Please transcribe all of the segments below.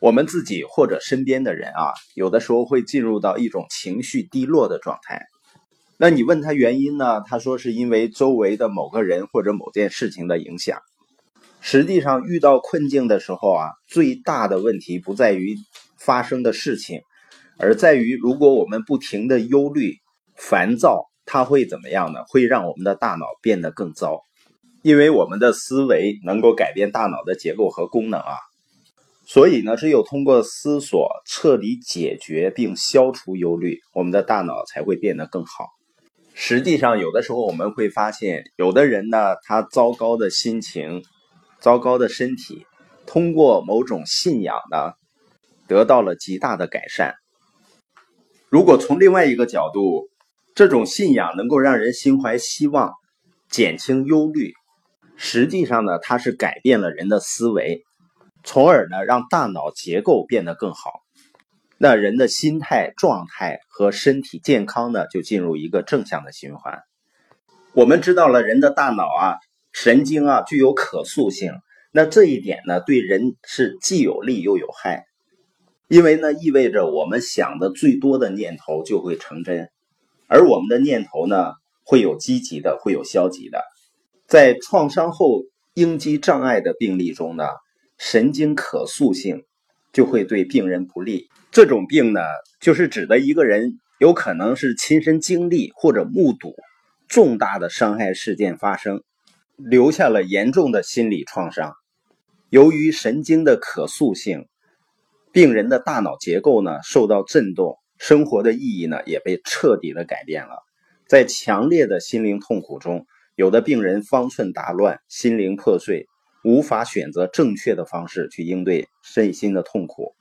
我们自己或者身边的人啊，有的时候会进入到一种情绪低落的状态。那你问他原因呢？他说是因为周围的某个人或者某件事情的影响。实际上，遇到困境的时候啊，最大的问题不在于发生的事情，而在于如果我们不停的忧虑、烦躁，它会怎么样呢？会让我们的大脑变得更糟。因为我们的思维能够改变大脑的结构和功能啊。所以呢，只有通过思索彻底解决并消除忧虑，我们的大脑才会变得更好。实际上，有的时候我们会发现，有的人呢，他糟糕的心情、糟糕的身体，通过某种信仰呢，得到了极大的改善。如果从另外一个角度，这种信仰能够让人心怀希望，减轻忧虑，实际上呢，它是改变了人的思维。从而呢，让大脑结构变得更好，那人的心态状态和身体健康呢，就进入一个正向的循环。我们知道了人的大脑啊，神经啊具有可塑性，那这一点呢，对人是既有利又有害，因为呢，意味着我们想的最多的念头就会成真，而我们的念头呢，会有积极的，会有消极的。在创伤后应激障碍的病例中呢。神经可塑性就会对病人不利。这种病呢，就是指的一个人有可能是亲身经历或者目睹重大的伤害事件发生，留下了严重的心理创伤。由于神经的可塑性，病人的大脑结构呢受到震动，生活的意义呢也被彻底的改变了。在强烈的心灵痛苦中，有的病人方寸大乱，心灵破碎。无法选择正确的方式去应对身心的痛苦。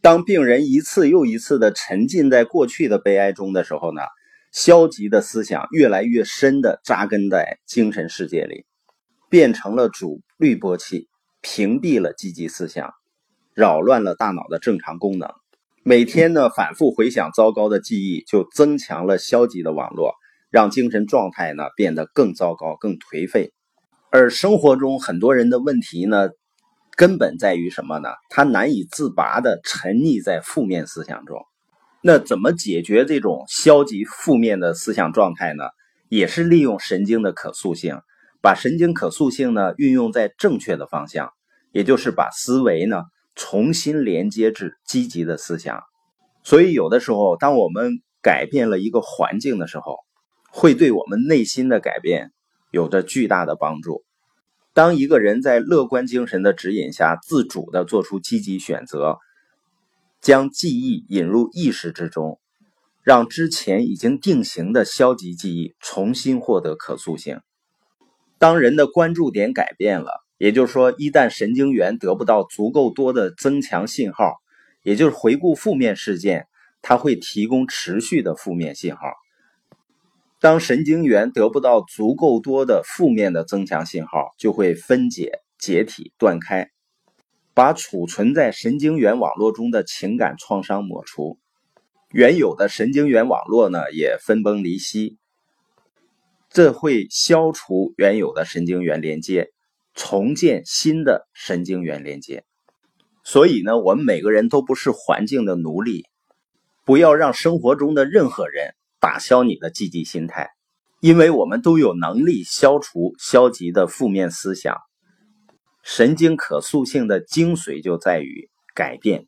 当病人一次又一次的沉浸在过去的悲哀中的时候呢，消极的思想越来越深的扎根在精神世界里，变成了主滤波器，屏蔽了积极思想，扰乱了大脑的正常功能。每天呢，反复回想糟糕的记忆，就增强了消极的网络，让精神状态呢变得更糟糕、更颓废。而生活中很多人的问题呢，根本在于什么呢？他难以自拔的沉溺在负面思想中。那怎么解决这种消极负面的思想状态呢？也是利用神经的可塑性，把神经可塑性呢运用在正确的方向，也就是把思维呢重新连接至积极的思想。所以有的时候，当我们改变了一个环境的时候，会对我们内心的改变。有着巨大的帮助。当一个人在乐观精神的指引下，自主的做出积极选择，将记忆引入意识之中，让之前已经定型的消极记忆重新获得可塑性。当人的关注点改变了，也就是说，一旦神经元得不到足够多的增强信号，也就是回顾负面事件，它会提供持续的负面信号。当神经元得不到足够多的负面的增强信号，就会分解、解体、断开，把储存在神经元网络中的情感创伤抹除，原有的神经元网络呢也分崩离析，这会消除原有的神经元连接，重建新的神经元连接。所以呢，我们每个人都不是环境的奴隶，不要让生活中的任何人。打消你的积极心态，因为我们都有能力消除消极的负面思想。神经可塑性的精髓就在于改变